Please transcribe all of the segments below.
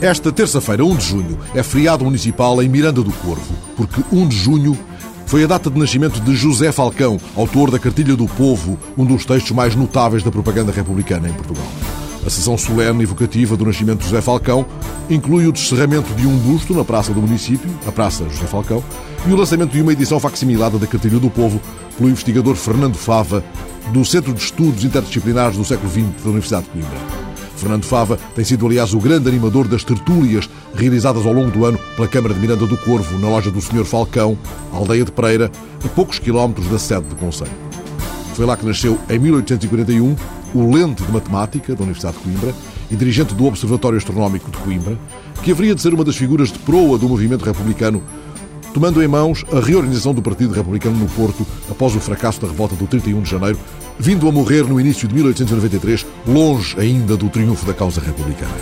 Esta terça-feira, 1 de junho, é feriado municipal em Miranda do Corvo, porque 1 de junho foi a data de nascimento de José Falcão, autor da Cartilha do Povo, um dos textos mais notáveis da propaganda republicana em Portugal. A sessão solene e evocativa do nascimento de José Falcão inclui o descerramento de um busto na praça do município, a Praça José Falcão, e o lançamento de uma edição facsimilada da Cartilha do Povo pelo investigador Fernando Fava, do Centro de Estudos Interdisciplinares do século XX da Universidade de Coimbra. Fernando Fava tem sido, aliás, o grande animador das tertúlias realizadas ao longo do ano pela Câmara de Miranda do Corvo, na loja do Sr. Falcão, aldeia de Pereira, a poucos quilómetros da sede do Conselho. Foi lá que nasceu, em 1841, o lente de matemática da Universidade de Coimbra e dirigente do Observatório Astronómico de Coimbra, que haveria de ser uma das figuras de proa do movimento republicano tomando em mãos a reorganização do Partido Republicano no Porto após o fracasso da revolta do 31 de janeiro, vindo a morrer no início de 1893, longe ainda do triunfo da causa republicana.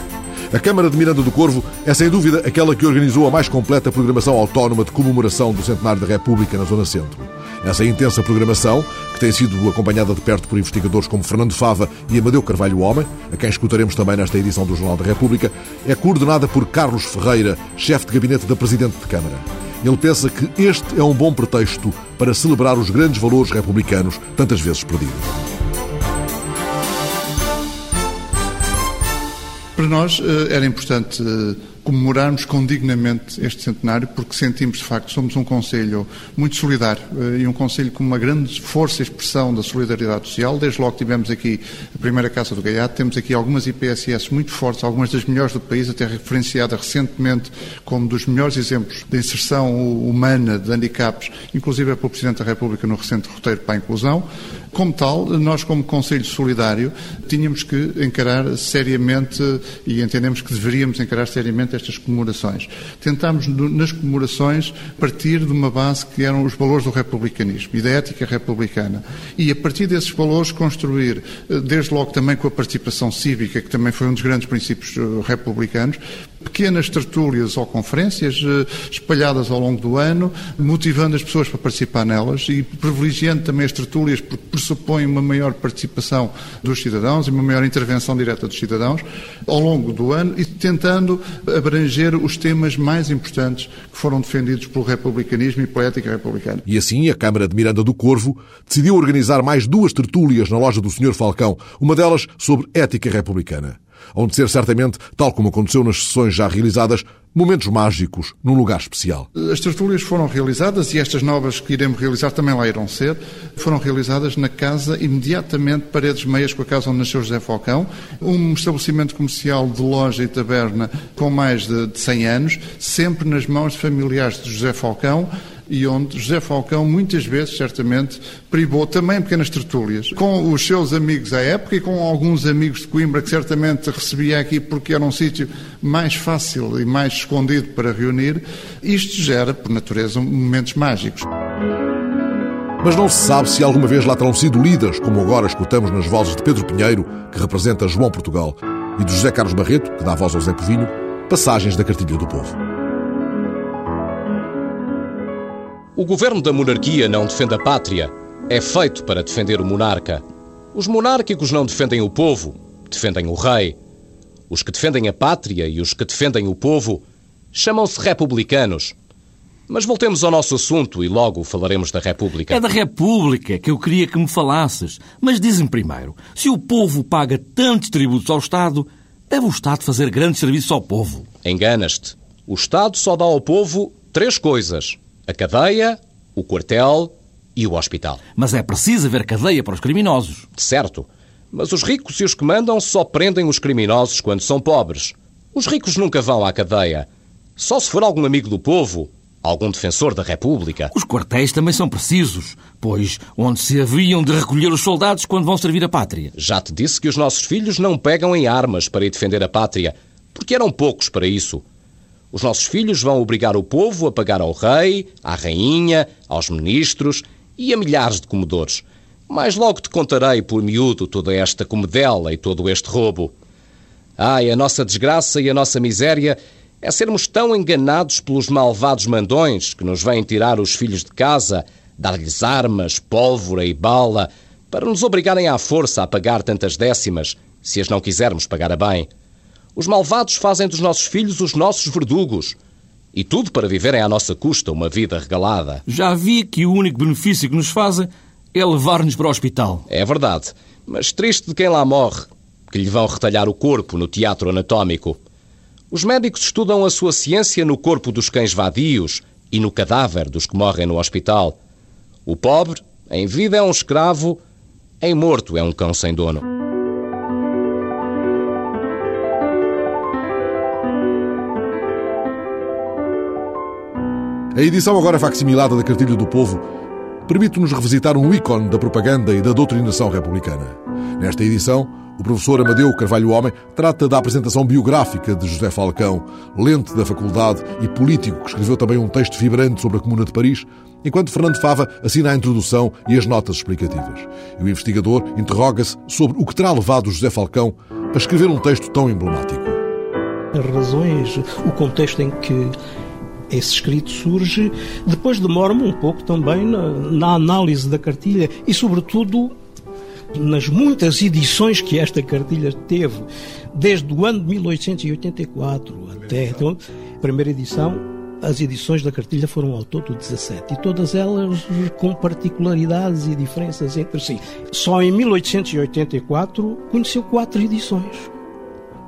A Câmara de Miranda do Corvo é sem dúvida aquela que organizou a mais completa programação autónoma de comemoração do centenário da República na Zona Centro. Essa intensa programação, que tem sido acompanhada de perto por investigadores como Fernando Fava e Amadeu Carvalho Homem, a quem escutaremos também nesta edição do Jornal da República, é coordenada por Carlos Ferreira, chefe de gabinete da Presidente de Câmara. Ele pensa que este é um bom pretexto para celebrar os grandes valores republicanos tantas vezes perdidos. Para nós eh, era importante comemorarmos condignamente este centenário, porque sentimos, de facto, somos um Conselho muito solidário eh, e um Conselho com uma grande força e expressão da solidariedade social. Desde logo tivemos aqui a primeira Casa do Gaiato, temos aqui algumas IPSS muito fortes, algumas das melhores do país, até referenciada recentemente como dos melhores exemplos de inserção humana de handicaps, inclusive pelo Presidente da República no recente roteiro para a inclusão. Como tal, nós, como Conselho Solidário, tínhamos que encarar seriamente e entendemos que deveríamos encarar seriamente estas comemorações. Tentámos, nas comemorações, partir de uma base que eram os valores do republicanismo e da ética republicana. E, a partir desses valores, construir, eh, desde logo também com a participação cívica, que também foi um dos grandes princípios eh, republicanos, pequenas tertúlias ou conferências eh, espalhadas ao longo do ano, motivando as pessoas para participar nelas e privilegiando também as tertúlias, porque pressupõem uma maior participação dos cidadãos e uma maior intervenção direta dos cidadãos ao longo do ano e tentando abranger os temas mais importantes que foram defendidos pelo republicanismo e pela ética republicana. E assim, a Câmara de Miranda do Corvo decidiu organizar mais duas tertúlias na loja do Sr. Falcão, uma delas sobre ética republicana onde ser certamente, tal como aconteceu nas sessões já realizadas, momentos mágicos num lugar especial. As tertúlias foram realizadas e estas novas que iremos realizar também lá irão ser, foram realizadas na casa imediatamente paredes meias com a casa onde nasceu José Falcão, um estabelecimento comercial de loja e taberna com mais de 100 anos, sempre nas mãos de familiares de José Falcão, e onde José Falcão muitas vezes, certamente, privou também pequenas tertúlias com os seus amigos à época e com alguns amigos de Coimbra que certamente recebia aqui porque era um sítio mais fácil e mais escondido para reunir. Isto gera, por natureza, momentos mágicos. Mas não se sabe se alguma vez lá terão sido lidas, como agora escutamos nas vozes de Pedro Pinheiro, que representa João Portugal, e de José Carlos Barreto, que dá voz ao Zé Povinho, passagens da Cartilha do Povo. O governo da monarquia não defende a pátria, é feito para defender o monarca. Os monárquicos não defendem o povo, defendem o rei. Os que defendem a pátria e os que defendem o povo chamam-se republicanos. Mas voltemos ao nosso assunto e logo falaremos da República. É da República que eu queria que me falasses. Mas diz-me primeiro: se o povo paga tantos tributos ao Estado, deve o Estado fazer grandes serviços ao povo? Enganas-te. O Estado só dá ao povo três coisas: a cadeia, o quartel e o hospital. Mas é preciso haver cadeia para os criminosos. Certo. Mas os ricos e os que mandam só prendem os criminosos quando são pobres. Os ricos nunca vão à cadeia. Só se for algum amigo do povo, algum defensor da República. Os quartéis também são precisos, pois onde se haviam de recolher os soldados quando vão servir a pátria. Já te disse que os nossos filhos não pegam em armas para ir defender a pátria, porque eram poucos para isso. Os nossos filhos vão obrigar o povo a pagar ao rei, à rainha, aos ministros e a milhares de comedores. Mas logo te contarei por miúdo toda esta comedela e todo este roubo. Ai, a nossa desgraça e a nossa miséria é sermos tão enganados pelos malvados mandões que nos vêm tirar os filhos de casa, dar-lhes armas, pólvora e bala, para nos obrigarem à força a pagar tantas décimas, se as não quisermos pagar a bem. Os malvados fazem dos nossos filhos os nossos verdugos. E tudo para viverem à nossa custa uma vida regalada. Já vi que o único benefício que nos fazem é levar-nos para o hospital. É verdade, mas triste de quem lá morre, que lhe vão retalhar o corpo no teatro anatómico. Os médicos estudam a sua ciência no corpo dos cães vadios e no cadáver dos que morrem no hospital. O pobre, em vida, é um escravo, em morto é um cão sem dono. A edição agora facsimilada da Cartilha do Povo permite-nos revisitar um ícone da propaganda e da doutrinação republicana. Nesta edição, o professor Amadeu Carvalho Homem trata da apresentação biográfica de José Falcão, lente da faculdade e político que escreveu também um texto vibrante sobre a Comuna de Paris, enquanto Fernando Fava assina a introdução e as notas explicativas. E o investigador interroga-se sobre o que terá levado José Falcão a escrever um texto tão emblemático. As razões, o contexto em que esse escrito surge, depois demora-me um pouco também na, na análise da cartilha e, sobretudo, nas muitas edições que esta cartilha teve, desde o ano de 1884 até então, a primeira edição, as edições da cartilha foram ao todo 17 e todas elas com particularidades e diferenças entre si. Só em 1884 conheceu quatro edições.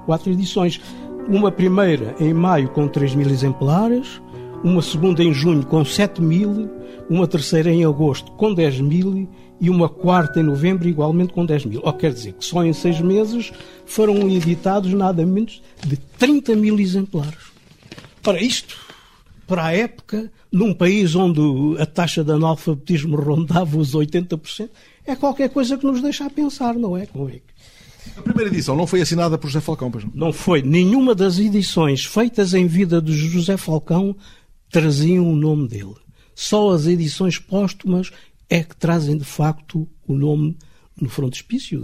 Quatro edições. Uma primeira em maio com 3 mil exemplares, uma segunda em junho com 7 mil, uma terceira em agosto com 10 mil e uma quarta em novembro igualmente com 10 mil. Ou quer dizer que só em seis meses foram editados nada menos de 30 mil exemplares. Ora, isto, para a época, num país onde a taxa de analfabetismo rondava os 80%, é qualquer coisa que nos deixa a pensar, não é? Como é que a primeira edição não foi assinada por José Falcão, pois não? Não foi. Nenhuma das edições feitas em vida de José Falcão traziam o nome dele. Só as edições póstumas é que trazem de facto o nome no frontispício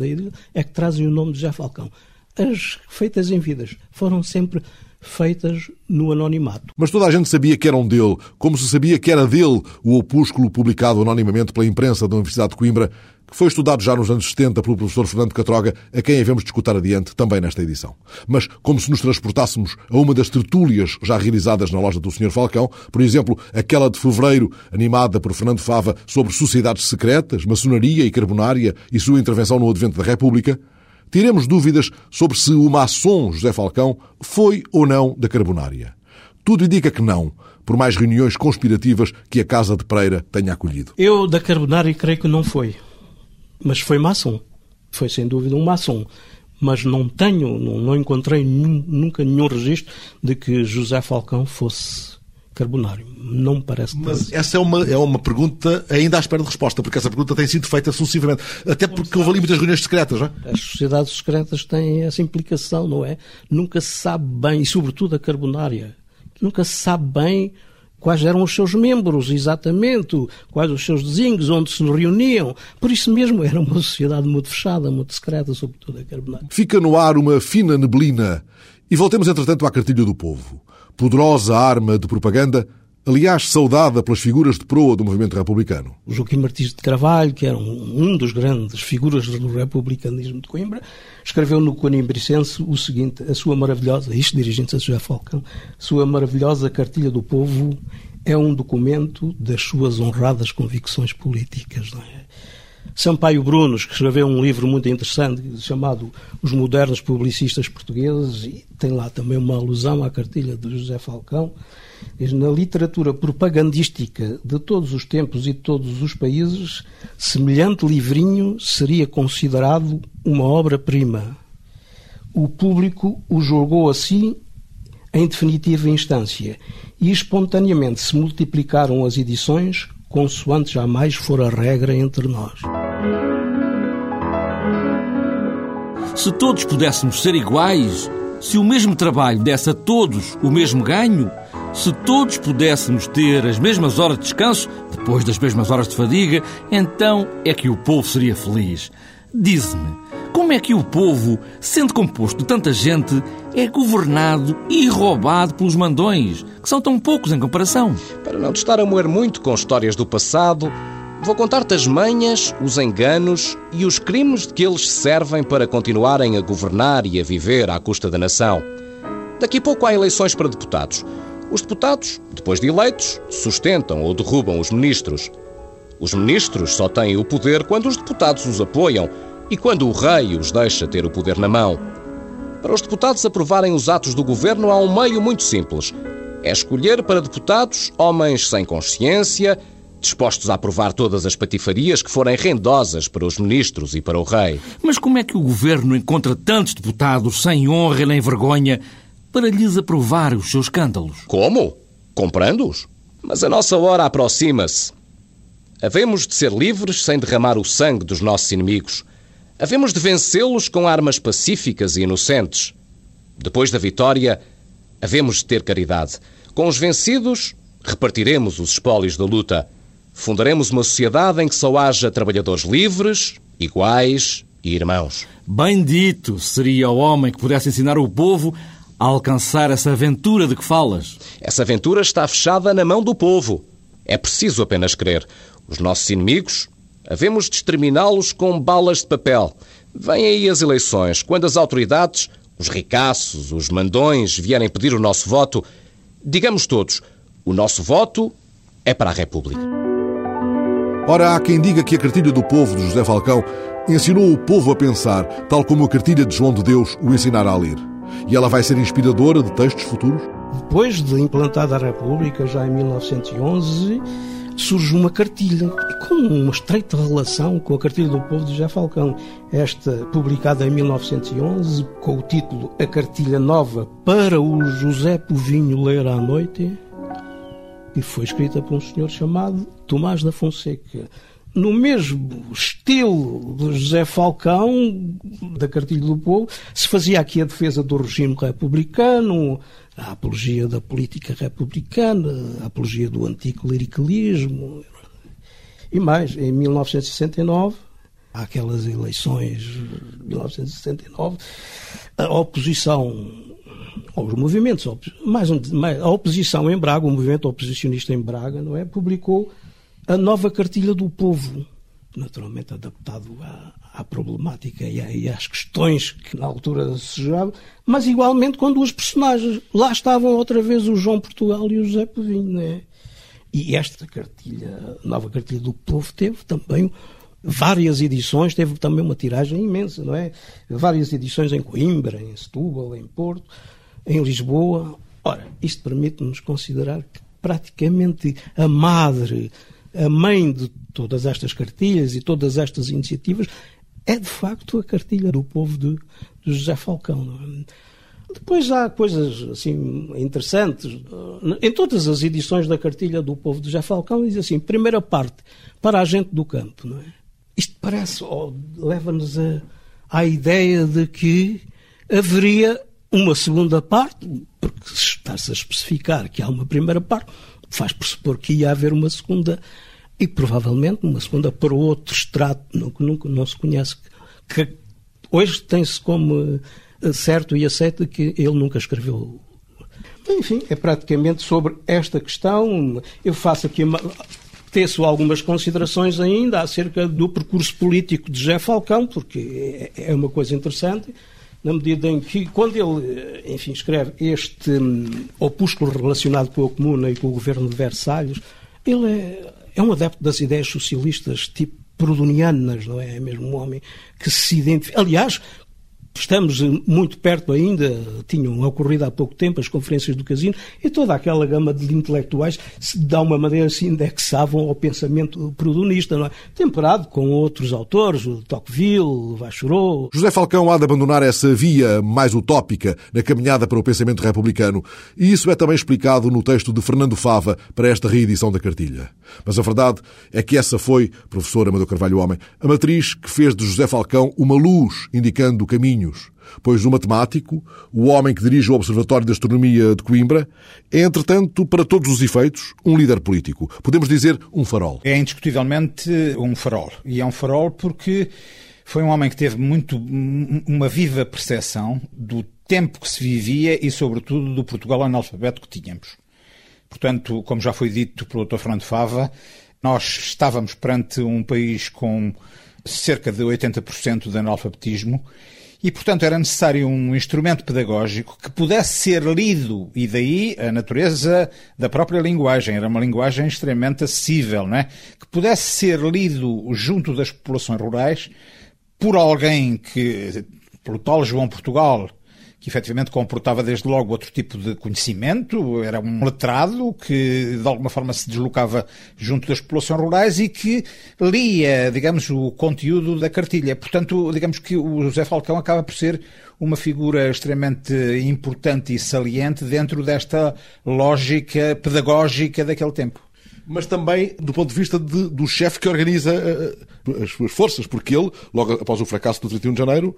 é que trazem o nome de José Falcão. As feitas em vidas foram sempre feitas no anonimato. Mas toda a gente sabia que eram dele, como se sabia que era dele o opúsculo publicado anonimamente pela imprensa da Universidade de Coimbra, que foi estudado já nos anos 70 pelo professor Fernando Catroga, a quem havemos discutir adiante também nesta edição. Mas como se nos transportássemos a uma das tertúlias já realizadas na loja do Sr. Falcão, por exemplo, aquela de fevereiro, animada por Fernando Fava sobre sociedades secretas, maçonaria e carbonária e sua intervenção no advento da República, tiremos dúvidas sobre se o maçom José Falcão foi ou não da carbonária. Tudo indica que não, por mais reuniões conspirativas que a Casa de Pereira tenha acolhido. Eu, da carbonária, creio que não foi mas foi maçom. Foi sem dúvida um maçom. Mas não tenho, não, não encontrei nenhum, nunca nenhum registro de que José Falcão fosse carbonário. Não me parece que Mas essa é uma, é uma pergunta ainda à espera de resposta, porque essa pergunta tem sido feita sucessivamente. Até porque houve ali muitas reuniões secretas, não é? As sociedades secretas têm essa implicação, não é? Nunca se sabe bem, e sobretudo a carbonária, nunca se sabe bem quais eram os seus membros, exatamente, quais os seus desígnios, onde se reuniam. Por isso mesmo era uma sociedade muito fechada, muito secreta, sobretudo a Carbonária. Fica no ar uma fina neblina. E voltemos, entretanto, à cartilha do povo. Poderosa arma de propaganda aliás saudada pelas figuras de proa do movimento republicano. O Joaquim Martins de Carvalho, que era um, dos grandes figuras do republicanismo de Coimbra, escreveu no Coimbricense o seguinte, a sua maravilhosa, isto dirigindo-se a José Falcão, sua maravilhosa cartilha do povo é um documento das suas honradas convicções políticas. Não é? Sampaio Brunos, que escreveu um livro muito interessante chamado Os Modernos Publicistas Portugueses, e tem lá também uma alusão à cartilha de José Falcão, diz, na literatura propagandística de todos os tempos e de todos os países, semelhante livrinho seria considerado uma obra-prima. O público o julgou assim em definitiva instância e espontaneamente se multiplicaram as edições consoante jamais for a regra entre nós. Se todos pudéssemos ser iguais, se o mesmo trabalho desse a todos o mesmo ganho, se todos pudéssemos ter as mesmas horas de descanso, depois das mesmas horas de fadiga, então é que o povo seria feliz. Dize-me, como é que o povo, sendo composto de tanta gente, é governado e roubado pelos mandões, que são tão poucos em comparação? Para não te estar a moer muito com histórias do passado, Vou contar-te as manhas, os enganos e os crimes de que eles servem para continuarem a governar e a viver à custa da nação. Daqui a pouco há eleições para deputados. Os deputados, depois de eleitos, sustentam ou derrubam os ministros. Os ministros só têm o poder quando os deputados os apoiam e quando o rei os deixa ter o poder na mão. Para os deputados aprovarem os atos do governo há um meio muito simples. É escolher para deputados homens sem consciência, dispostos a aprovar todas as patifarias que forem rendosas para os ministros e para o rei. Mas como é que o governo encontra tantos deputados sem honra nem vergonha para lhes aprovar os seus escândalos? Como? Comprando-os? Mas a nossa hora aproxima-se. Havemos de ser livres sem derramar o sangue dos nossos inimigos. Havemos de vencê-los com armas pacíficas e inocentes. Depois da vitória, havemos de ter caridade. Com os vencidos, repartiremos os espólios da luta. Fundaremos uma sociedade em que só haja trabalhadores livres, iguais e irmãos. Bendito seria o homem que pudesse ensinar o povo a alcançar essa aventura de que falas. Essa aventura está fechada na mão do povo. É preciso apenas crer. Os nossos inimigos Havemos de exterminá-los com balas de papel. Vêm aí as eleições. Quando as autoridades, os ricaços, os mandões, vierem pedir o nosso voto, digamos todos: o nosso voto é para a República. Ora, há quem diga que a cartilha do povo de José Falcão ensinou o povo a pensar, tal como a cartilha de João de Deus o ensinara a ler. E ela vai ser inspiradora de textos futuros? Depois de implantada a República, já em 1911, surge uma cartilha com uma estreita relação com a cartilha do povo de José Falcão. Esta publicada em 1911 com o título A Cartilha Nova para o José Povinho ler à noite e foi escrita por um senhor chamado Tomás da Fonseca. No mesmo estilo de José Falcão, da Cartilha do Povo, se fazia aqui a defesa do regime republicano, a apologia da política republicana, a apologia do anticlericalismo. E mais, em 1969, há aquelas eleições de 1969, a oposição aos movimentos, mais, mais a oposição em Braga, o movimento oposicionista em Braga, não é, publicou a nova cartilha do povo, naturalmente adaptado à, à problemática e, às questões que na altura se jogavam, mas igualmente com duas personagens. Lá estavam outra vez o João Portugal e o José Povinho, né? E esta cartilha, nova cartilha do povo, teve também várias edições, teve também uma tiragem imensa, não é? Várias edições em Coimbra, em Setúbal, em Porto, em Lisboa. Ora, isto permite-nos considerar que praticamente a madre, a mãe de todas estas cartilhas e todas estas iniciativas é de facto a cartilha do povo de, de José Falcão. É? Depois há coisas assim interessantes. Em todas as edições da cartilha do povo de José Falcão diz assim: primeira parte para a gente do campo, não é? Isto parece, oh, leva-nos à ideia de que haveria uma segunda parte, porque se está-se a especificar que há uma primeira parte, faz pressupor que ia haver uma segunda e provavelmente uma segunda para outro extrato que nunca não se conhece, que hoje tem-se como eh, certo e aceito que ele nunca escreveu. Enfim, é praticamente sobre esta questão. Eu faço aqui uma, teço algumas considerações ainda acerca do percurso político de José Falcão, porque é, é uma coisa interessante, na medida em que, quando ele, eh, enfim, escreve este um, opúsculo relacionado com a Comuna e com o governo de Versalhes, ele é é um adepto das ideias socialistas tipo proudhonianas, não é? É mesmo um homem que se identifica. Aliás, Estamos muito perto ainda, tinham ocorrido há pouco tempo as conferências do Casino, e toda aquela gama de intelectuais se dá uma maneira se indexavam ao pensamento prudonista, não é? temperado com outros autores, o Tocqueville, o Vachurot. José Falcão há de abandonar essa via mais utópica na caminhada para o pensamento republicano, e isso é também explicado no texto de Fernando Fava para esta reedição da cartilha. Mas a verdade é que essa foi, professor Amador Carvalho Homem, a matriz que fez de José Falcão uma luz indicando o caminho pois o matemático, o homem que dirige o Observatório de Astronomia de Coimbra, é, entretanto, para todos os efeitos, um líder político. Podemos dizer um farol. É indiscutivelmente um farol. E é um farol porque foi um homem que teve muito uma viva percepção do tempo que se vivia e, sobretudo, do Portugal analfabeto que tínhamos. Portanto, como já foi dito pelo Dr. Fernando Fava, Nós estávamos perante um país com cerca de 80% de analfabetismo e, portanto, era necessário um instrumento pedagógico que pudesse ser lido, e daí a natureza da própria linguagem. Era uma linguagem extremamente acessível, não é? Que pudesse ser lido junto das populações rurais por alguém que, pelo tal João Portugal, que efetivamente comportava desde logo outro tipo de conhecimento, era um letrado que de alguma forma se deslocava junto das populações rurais e que lia, digamos, o conteúdo da cartilha. Portanto, digamos que o José Falcão acaba por ser uma figura extremamente importante e saliente dentro desta lógica pedagógica daquele tempo mas também do ponto de vista de, do chefe que organiza uh, as suas forças, porque ele, logo após o fracasso do 31 de janeiro,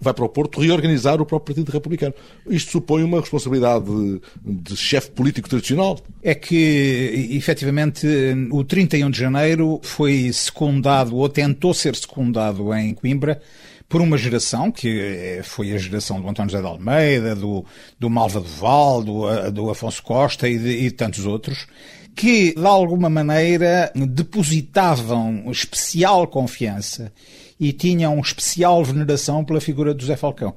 vai para o Porto reorganizar o próprio Partido Republicano. Isto supõe uma responsabilidade de, de chefe político tradicional. É que, efetivamente, o 31 de janeiro foi secundado, ou tentou ser secundado em Coimbra, por uma geração que foi a geração do António José de Almeida, do, do Malva do Val, do, do Afonso Costa e de, e de tantos outros, que, de alguma maneira, depositavam especial confiança e tinham especial veneração pela figura do Zé Falcão.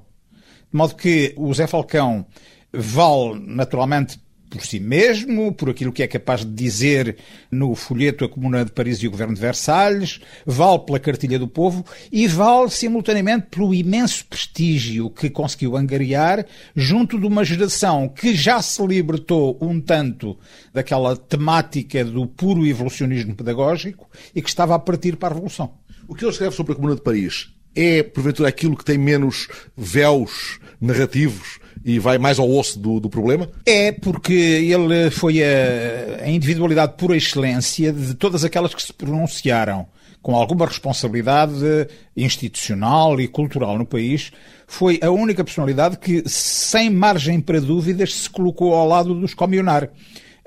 De modo que o Zé Falcão vale, naturalmente, por si mesmo, por aquilo que é capaz de dizer no folheto A Comuna de Paris e o Governo de Versalhes, vale pela Cartilha do Povo e vale simultaneamente pelo imenso prestígio que conseguiu angariar junto de uma geração que já se libertou um tanto daquela temática do puro evolucionismo pedagógico e que estava a partir para a Revolução. O que ele escreve sobre a Comuna de Paris é, porventura, aquilo que tem menos véus narrativos e vai mais ao osso do, do problema? É, porque ele foi a, a individualidade por excelência de todas aquelas que se pronunciaram com alguma responsabilidade institucional e cultural no país, foi a única personalidade que, sem margem para dúvidas, se colocou ao lado dos comionar.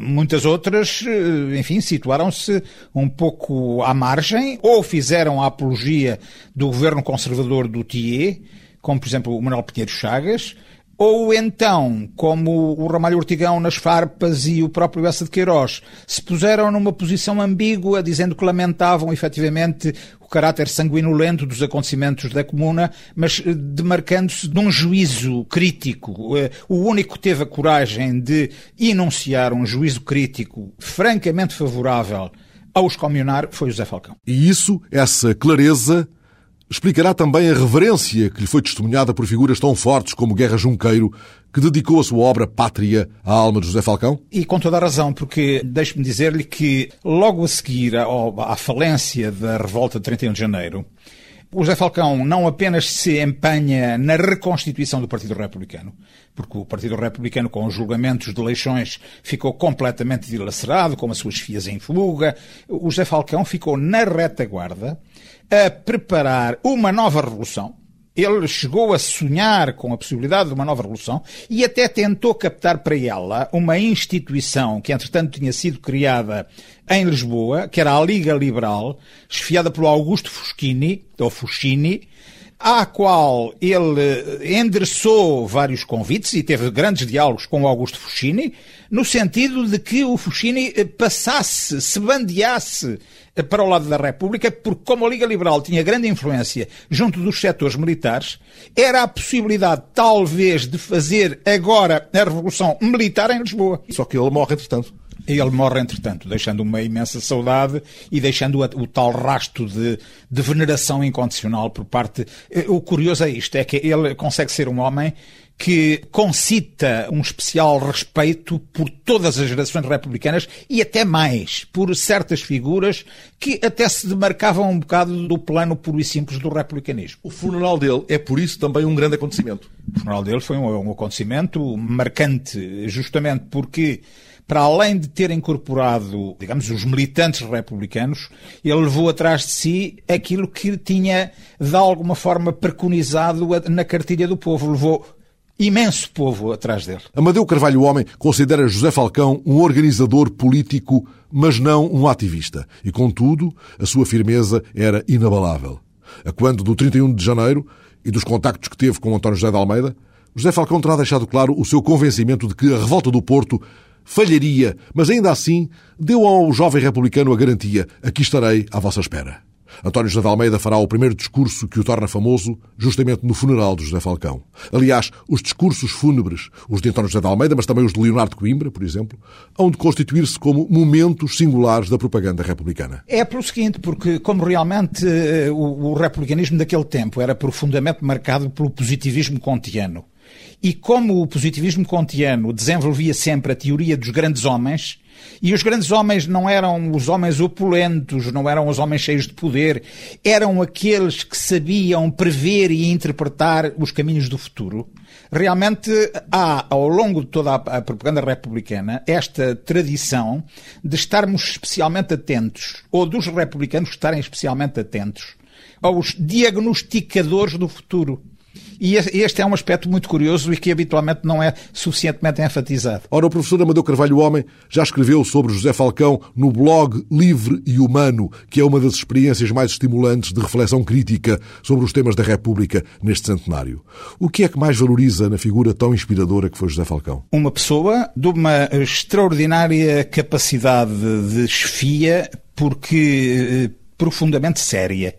Muitas outras, eh, enfim, situaram-se um pouco à margem ou fizeram a apologia do governo conservador do Thiers, como por exemplo o Manuel Pinheiro Chagas, ou então, como o Ramalho Ortigão nas farpas e o próprio Essa de Queiroz, se puseram numa posição ambígua, dizendo que lamentavam efetivamente o caráter sanguinolento dos acontecimentos da Comuna, mas eh, demarcando-se de um juízo crítico. Eh, o único que teve a coragem de enunciar um juízo crítico francamente favorável aos comunar foi José Falcão. E isso, essa clareza, explicará também a reverência que lhe foi testemunhada por figuras tão fortes como Guerra Junqueiro, que dedicou a sua obra Pátria à alma de José Falcão? E com toda a razão, porque deixe-me dizer-lhe que logo a seguir à falência da revolta de 31 de janeiro, o José Falcão não apenas se empenha na reconstituição do Partido Republicano, porque o Partido Republicano, com os julgamentos de eleições, ficou completamente dilacerado, com as suas fias em fuga. O José Falcão ficou na retaguarda a preparar uma nova revolução. Ele chegou a sonhar com a possibilidade de uma nova revolução e até tentou captar para ela uma instituição que, entretanto, tinha sido criada em Lisboa, que era a Liga Liberal, esfiada pelo Augusto Fuschini, ou Fuschini, à qual ele endereçou vários convites e teve grandes diálogos com o Augusto Fuschini, no sentido de que o Fuschini passasse, se bandeasse para o lado da República, porque como a Liga Liberal tinha grande influência junto dos setores militares, era a possibilidade, talvez, de fazer agora a Revolução Militar em Lisboa. Só que ele morre, entretanto. Ele morre, entretanto, deixando uma imensa saudade e deixando o, o tal rasto de, de, veneração incondicional por parte. Eh, o curioso é isto: é que ele consegue ser um homem que concita um especial respeito por todas as gerações republicanas e até mais por certas figuras que até se demarcavam um bocado do plano puro e simples do republicanismo. O funeral dele é por isso também um grande acontecimento. O funeral dele foi um, um acontecimento marcante, justamente porque para além de ter incorporado, digamos, os militantes republicanos, ele levou atrás de si aquilo que tinha, de alguma forma, preconizado na cartilha do povo. Levou imenso povo atrás dele. Amadeu Carvalho Homem considera José Falcão um organizador político, mas não um ativista. E, contudo, a sua firmeza era inabalável. A quando do 31 de janeiro e dos contactos que teve com António José de Almeida, José Falcão terá deixado claro o seu convencimento de que a revolta do Porto falharia, mas ainda assim deu ao jovem republicano a garantia: aqui estarei à vossa espera. António José de Almeida fará o primeiro discurso que o torna famoso justamente no funeral de José Falcão. Aliás, os discursos fúnebres, os de António José de Almeida, mas também os de Leonardo Coimbra, por exemplo, hão de constituir-se como momentos singulares da propaganda republicana. É pelo seguinte, porque como realmente eh, o, o republicanismo daquele tempo era profundamente marcado pelo positivismo kantiano, e como o positivismo kantiano desenvolvia sempre a teoria dos grandes homens, e os grandes homens não eram os homens opulentos, não eram os homens cheios de poder, eram aqueles que sabiam prever e interpretar os caminhos do futuro. Realmente há, ao longo de toda a propaganda republicana, esta tradição de estarmos especialmente atentos, ou dos republicanos estarem especialmente atentos, aos diagnosticadores do futuro. E este é um aspecto muito curioso e que habitualmente não é suficientemente enfatizado. Ora, o professor Amadeu Carvalho Homem já escreveu sobre José Falcão no blog Livre e Humano, que é uma das experiências mais estimulantes de reflexão crítica sobre os temas da República neste centenário. O que é que mais valoriza na figura tão inspiradora que foi José Falcão? Uma pessoa de uma extraordinária capacidade de chefia, porque eh, profundamente séria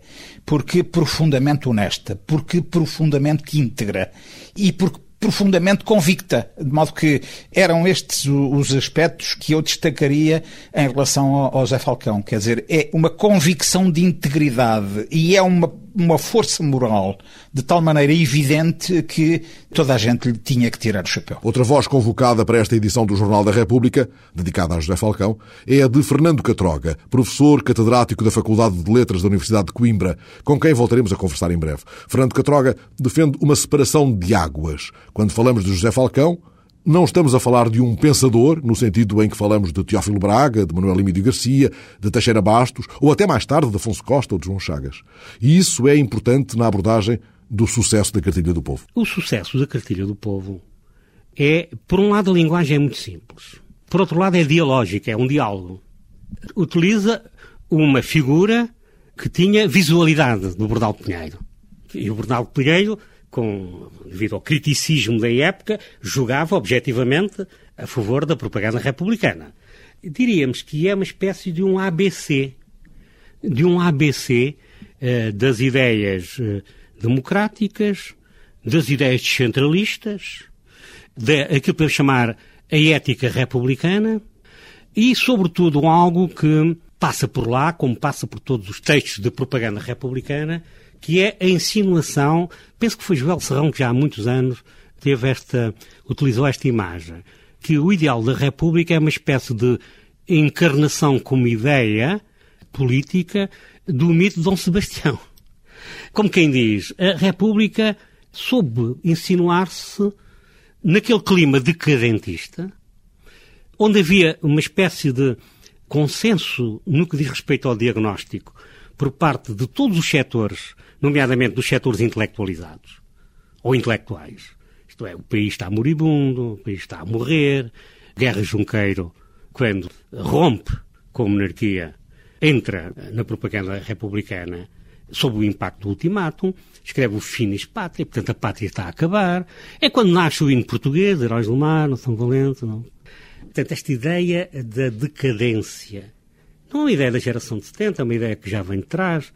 porque profundamente honesta, porque profundamente íntegra e porque profundamente convicta, de modo que eram estes os aspectos que eu destacaria em relação ao Zé Falcão. Quer dizer, é uma convicção de integridade e é uma uma força moral de tal maneira evidente que toda a gente lhe tinha que tirar o chapéu. Outra voz convocada para esta edição do Jornal da República, dedicada a José Falcão, é a de Fernando Catroga, professor catedrático da Faculdade de Letras da Universidade de Coimbra, com quem voltaremos a conversar em breve. Fernando Catroga defende uma separação de águas. Quando falamos de José Falcão, não estamos a falar de um pensador, no sentido em que falamos de Teófilo Braga, de Manuel Emílio Garcia, de Teixeira Bastos, ou até mais tarde de Afonso Costa ou de João Chagas. E isso é importante na abordagem do sucesso da Cartilha do Povo. O sucesso da Cartilha do Povo é, por um lado, a linguagem é muito simples. Por outro lado, é dialógica, é um diálogo. Utiliza uma figura que tinha visualidade do Bordal Pinheiro. E o Bordal Pinheiro com, devido ao criticismo da época, jogava objetivamente a favor da propaganda republicana. Diríamos que é uma espécie de um ABC, de um ABC eh, das ideias eh, democráticas, das ideias descentralistas, daquilo para chamar a ética republicana e, sobretudo, algo que passa por lá, como passa por todos os textos de propaganda republicana, que é a insinuação, penso que foi Joel Serrão que já há muitos anos teve esta, utilizou esta imagem, que o ideal da República é uma espécie de encarnação como ideia política do mito de Dom Sebastião. Como quem diz, a República soube insinuar-se naquele clima decadentista, onde havia uma espécie de consenso no que diz respeito ao diagnóstico por parte de todos os setores nomeadamente dos setores intelectualizados ou intelectuais. Isto é, o país está moribundo, o país está a morrer. Guerra Junqueiro, quando rompe com a monarquia, entra na propaganda republicana sob o impacto do ultimátum, escreve o Finis Pátria, portanto a pátria está a acabar. É quando nasce o hino português, Heróis do Mar, não São Valente, não. Portanto, esta ideia da decadência não é uma ideia da geração de 70, é uma ideia que já vem de trás,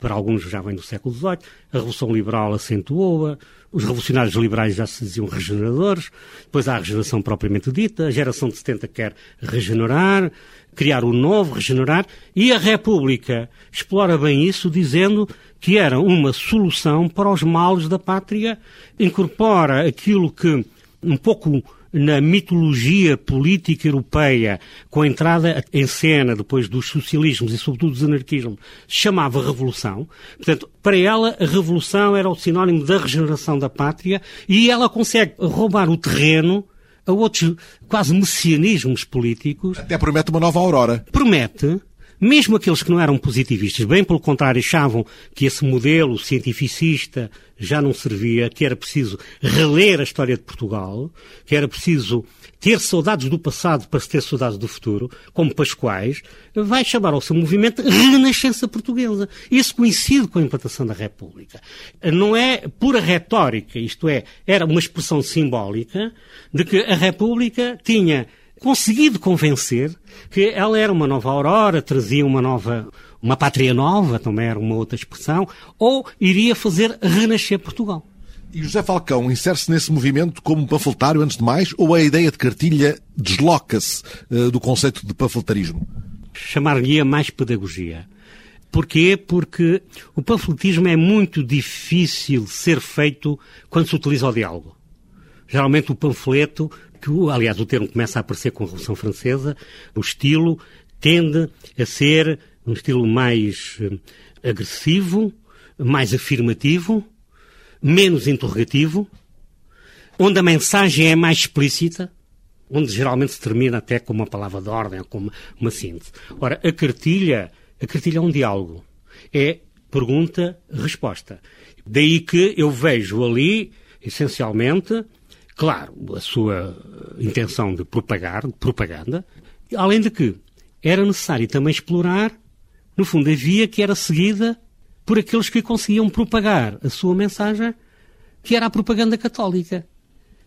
para alguns já vem do século XVIII, a Revolução Liberal acentuou-a, os revolucionários liberais já se diziam regeneradores, depois há a regeneração propriamente dita, a geração de 70 quer regenerar, criar o novo, regenerar, e a República explora bem isso, dizendo que era uma solução para os males da pátria, incorpora aquilo que um pouco na mitologia política europeia, com a entrada em cena depois dos socialismos e sobretudo dos anarquismos, chamava Revolução. Portanto, para ela, a Revolução era o sinónimo da regeneração da pátria e ela consegue roubar o terreno a outros quase messianismos políticos. Até promete uma nova aurora. Promete, mesmo aqueles que não eram positivistas, bem pelo contrário, achavam que esse modelo cientificista já não servia, que era preciso reler a história de Portugal, que era preciso ter saudades do passado para se ter saudades do futuro, como Pascoais, vai chamar ao seu movimento Renascença Portuguesa. Isso coincide com a implantação da República. Não é pura retórica, isto é, era uma expressão simbólica de que a República tinha conseguido convencer que ela era uma nova aurora, trazia uma nova, uma pátria nova, também era uma outra expressão, ou iria fazer renascer Portugal. E José Falcão insere-se nesse movimento como panfletário, antes de mais, ou a ideia de cartilha desloca-se uh, do conceito de panfletarismo? Chamar-lhe mais pedagogia. Porquê? Porque o panfletismo é muito difícil ser feito quando se utiliza o diálogo. Geralmente o panfleto, que aliás o termo começa a aparecer com a Revolução Francesa, o estilo tende a ser um estilo mais eh, agressivo, mais afirmativo, menos interrogativo, onde a mensagem é mais explícita, onde geralmente se termina até com uma palavra de ordem ou com uma, uma síntese. Ora, a cartilha, a cartilha é um diálogo. É pergunta-resposta. Daí que eu vejo ali, essencialmente, claro, a sua intenção de propagar, de propaganda, além de que era necessário também explorar, no fundo, a via que era seguida por aqueles que conseguiam propagar a sua mensagem, que era a propaganda católica.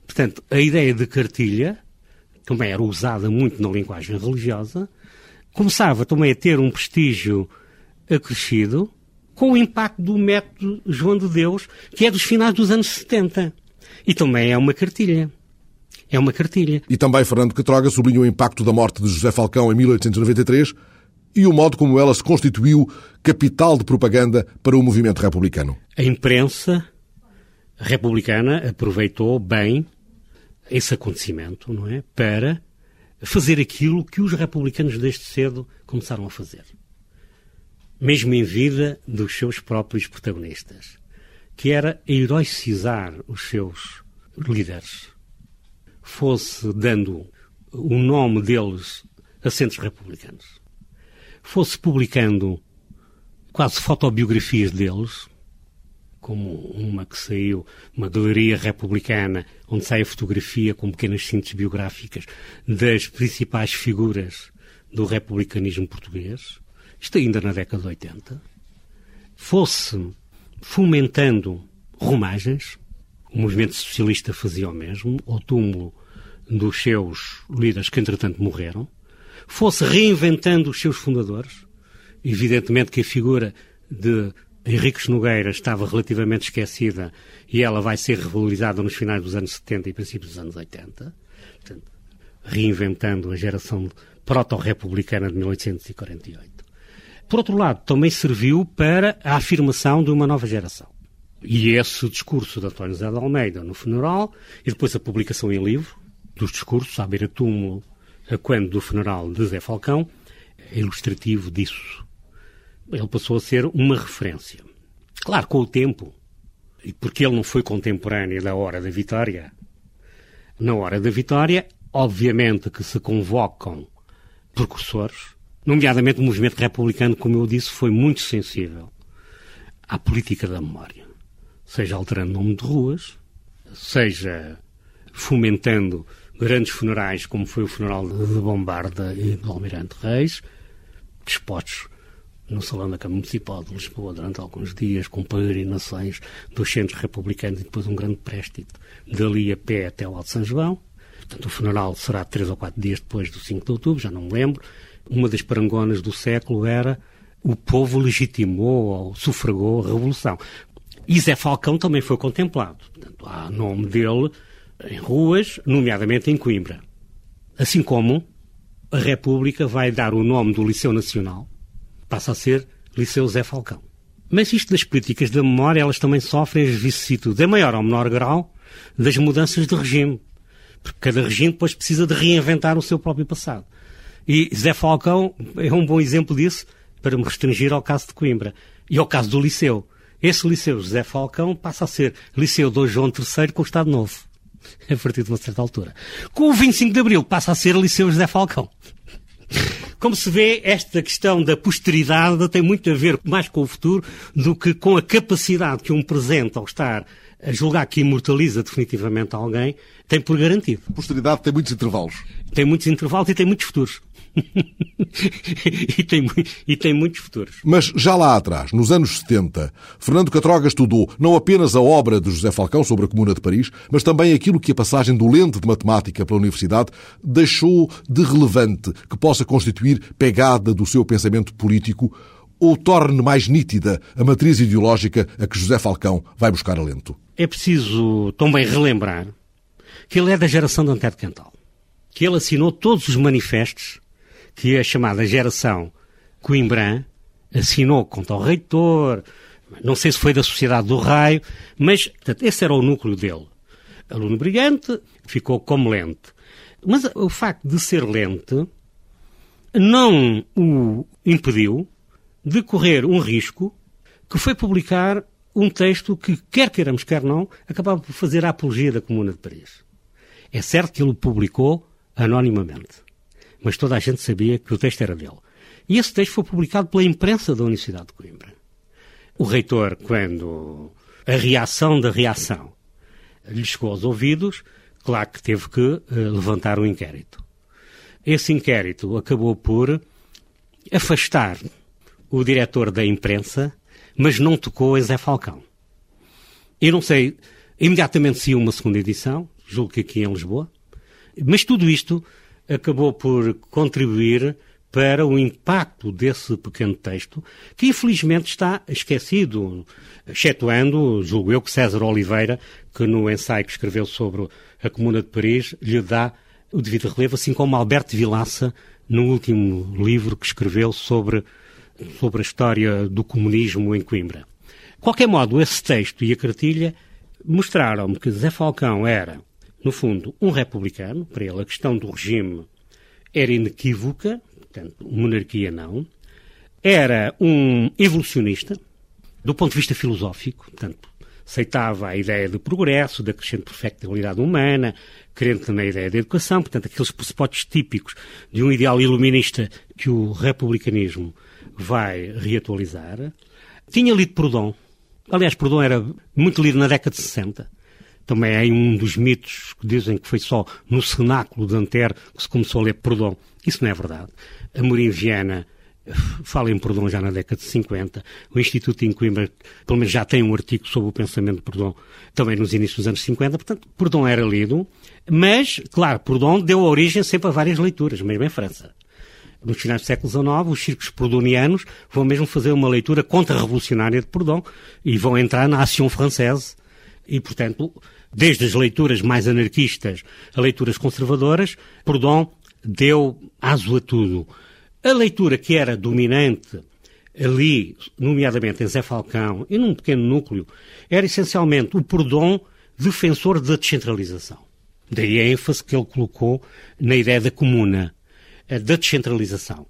Portanto, a ideia de cartilha, também era usada muito na linguagem religiosa, começava também a ter um prestígio acrescido com o impacto do método João de Deus, que é dos finais dos anos 70. E também é uma cartilha. É uma cartilha. E também Fernando Catroga sublinha o impacto da morte de José Falcão em 1893 e o modo como ela se constituiu capital de propaganda para o movimento republicano. A imprensa republicana aproveitou bem esse acontecimento, não é? Para fazer aquilo que os republicanos desde cedo começaram a fazer. Mesmo em vida dos seus próprios protagonistas, que era heroicizar os seus líderes. Fosse dando o nome deles a centros republicanos. Fosse publicando quase fotobiografias deles, como uma que saiu, uma galeria republicana, onde sai a fotografia com pequenas síntese biográficas das principais figuras do republicanismo português, isto ainda na década de 80, fosse fomentando romagens, o movimento socialista fazia o mesmo, ao túmulo dos seus líderes que entretanto morreram, fosse reinventando os seus fundadores. Evidentemente que a figura de Henriques Nogueira estava relativamente esquecida e ela vai ser revalorizada nos finais dos anos 70 e princípios dos anos 80, portanto, reinventando a geração proto-republicana de 1848. Por outro lado, também serviu para a afirmação de uma nova geração. E esse discurso de António José de Almeida no funeral, e depois a publicação em livro dos discursos à beira-túmulo quando do funeral de Zé Falcão, é ilustrativo disso. Ele passou a ser uma referência. Claro, com o tempo, e porque ele não foi contemporâneo da hora da vitória, na hora da vitória, obviamente que se convocam precursores, nomeadamente o movimento republicano, como eu disse, foi muito sensível à política da memória. Seja alterando nome de ruas, seja fomentando grandes funerais, como foi o funeral de Bombarda e do Almirante Reis, dispostos no Salão da Câmara Municipal de Lisboa durante alguns dias, com peregrinações dos centros republicanos e depois um grande préstito dali a pé até o Alto São João. Portanto, o funeral será três ou quatro dias depois do 5 de outubro, já não me lembro. Uma das parangonas do século era o povo legitimou ou sufragou a Revolução. E Zé Falcão também foi contemplado. Portanto, há nome dele em ruas, nomeadamente em Coimbra. Assim como a República vai dar o nome do Liceu Nacional, passa a ser Liceu Zé Falcão. Mas isto das políticas da memória, elas também sofrem as vicissitudes, maior ou menor grau, das mudanças de regime. Porque cada regime depois precisa de reinventar o seu próprio passado. E Zé Falcão é um bom exemplo disso, para me restringir ao caso de Coimbra. E ao caso do Liceu. Esse Liceu José Falcão passa a ser Liceu do João III com o Estado Novo. a partir de uma certa altura. Com o 25 de Abril passa a ser Liceu José Falcão. Como se vê, esta questão da posteridade tem muito a ver mais com o futuro do que com a capacidade que um presente, ao estar a julgar que imortaliza definitivamente alguém, tem por garantido. A posteridade tem muitos intervalos. Tem muitos intervalos e tem muitos futuros. e, tem, e tem muitos futuros. Mas já lá atrás, nos anos 70, Fernando Catroga estudou não apenas a obra de José Falcão sobre a Comuna de Paris, mas também aquilo que a passagem do lente de matemática pela Universidade deixou de relevante que possa constituir pegada do seu pensamento político ou torne mais nítida a matriz ideológica a que José Falcão vai buscar alento? É preciso também relembrar que ele é da geração de Antero Cantal, que ele assinou todos os manifestos que a chamada geração Coimbran assinou contra o reitor, não sei se foi da Sociedade do Raio, mas portanto, esse era o núcleo dele. Aluno brilhante, ficou como lente. Mas o facto de ser lente não o impediu de correr um risco que foi publicar um texto que, quer queiramos, quer não, acabava por fazer a apologia da Comuna de Paris. É certo que ele o publicou anonimamente, mas toda a gente sabia que o texto era dele. E esse texto foi publicado pela imprensa da Universidade de Coimbra. O reitor, quando a reação da reação lhe chegou aos ouvidos, claro que teve que uh, levantar um inquérito. Esse inquérito acabou por afastar o diretor da imprensa, mas não tocou em Zé Falcão. Eu não sei, imediatamente saiu uma segunda edição, julgo que aqui em Lisboa, mas tudo isto acabou por contribuir para o impacto desse pequeno texto, que infelizmente está esquecido, excetuando, julgo eu, que César Oliveira, que no ensaio que escreveu sobre a Comuna de Paris, lhe dá o devido relevo, assim como Alberto Vilaça, no último livro que escreveu sobre sobre a história do comunismo em Coimbra. De qualquer modo, esse texto e a cartilha mostraram-me que Zé Falcão era, no fundo, um republicano, para ele a questão do regime era inequívoca, portanto, monarquia não, era um evolucionista, do ponto de vista filosófico, portanto, aceitava a ideia de progresso, da crescente perfectibilidade humana, crente na ideia da educação, portanto, aqueles pressupostos típicos de um ideal iluminista que o republicanismo vai reatualizar. Tinha lido Proudhon. Aliás, Proudhon era muito lido na década de 60. Também é um dos mitos que dizem que foi só no cenáculo de Antero que se começou a ler Proudhon. Isso não é verdade. A Viana eh, fala em Proudhon já na década de 50. O Instituto de Coimbra, pelo menos, já tem um artigo sobre o pensamento de Proudhon também nos inícios dos anos 50. Portanto, Proudhon era lido. Mas, claro, Proudhon deu origem sempre a várias leituras, mesmo em França nos finais do século XIX, os círculos prodonianos vão mesmo fazer uma leitura contra-revolucionária de Proudhon e vão entrar na Ação Française. E, portanto, desde as leituras mais anarquistas a leituras conservadoras, Proudhon deu aso a tudo. A leitura que era dominante ali, nomeadamente em Zé Falcão e num pequeno núcleo, era essencialmente o Proudhon defensor da descentralização. Daí a ênfase que ele colocou na ideia da comuna da descentralização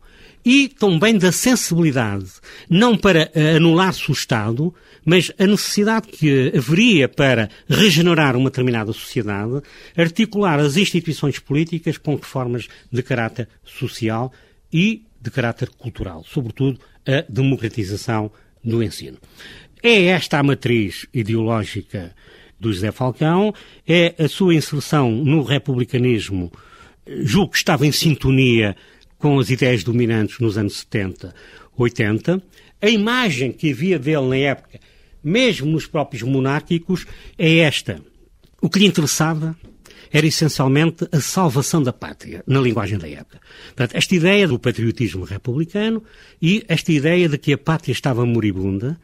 e também da sensibilidade, não para eh, anular-se o Estado, mas a necessidade que haveria para regenerar uma determinada sociedade, articular as instituições políticas com reformas de caráter social e de caráter cultural, sobretudo a democratização do ensino. É esta a matriz ideológica do José Falcão, é a sua inserção no republicanismo julgo que estava em sintonia com as ideias dominantes nos anos 70, 80. A imagem que havia dele na época, mesmo nos próprios monárquicos, é esta. O que lhe interessava era essencialmente a salvação da pátria, na linguagem da época. Portanto, esta ideia do patriotismo republicano e esta ideia de que a pátria estava moribunda,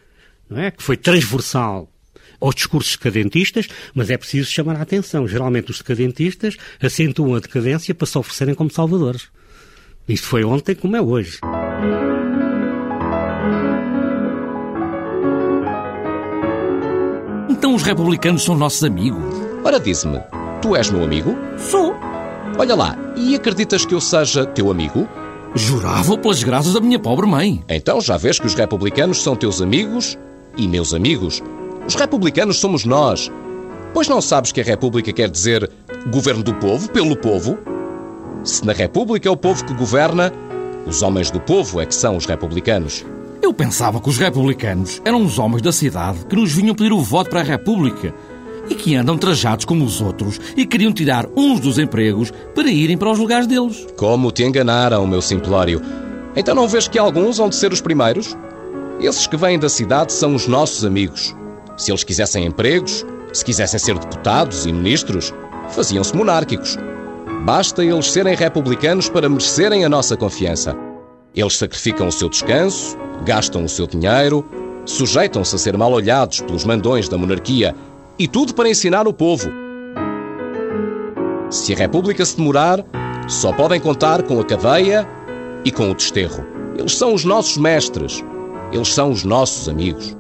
não é? que foi transversal aos discursos decadentistas, mas é preciso chamar a atenção. Geralmente os decadentistas acentuam a decadência para se oferecerem como salvadores. Isto foi ontem como é hoje. Então os republicanos são nossos amigos? Ora, diz-me, tu és meu amigo? Sou. Olha lá, e acreditas que eu seja teu amigo? Jurava pelas graças da minha pobre mãe. Então já vês que os republicanos são teus amigos e meus amigos. Os republicanos somos nós. Pois não sabes que a República quer dizer governo do povo, pelo povo? Se na República é o povo que governa, os homens do povo é que são os republicanos. Eu pensava que os republicanos eram os homens da cidade que nos vinham pedir o voto para a República. e que andam trajados como os outros e queriam tirar uns dos empregos para irem para os lugares deles. Como te enganaram, meu simplório. Então não vês que alguns vão de ser os primeiros? Esses que vêm da cidade são os nossos amigos. Se eles quisessem empregos, se quisessem ser deputados e ministros, faziam-se monárquicos. Basta eles serem republicanos para merecerem a nossa confiança. Eles sacrificam o seu descanso, gastam o seu dinheiro, sujeitam-se a ser mal olhados pelos mandões da monarquia e tudo para ensinar o povo. Se a República se demorar, só podem contar com a cadeia e com o desterro. Eles são os nossos mestres, eles são os nossos amigos.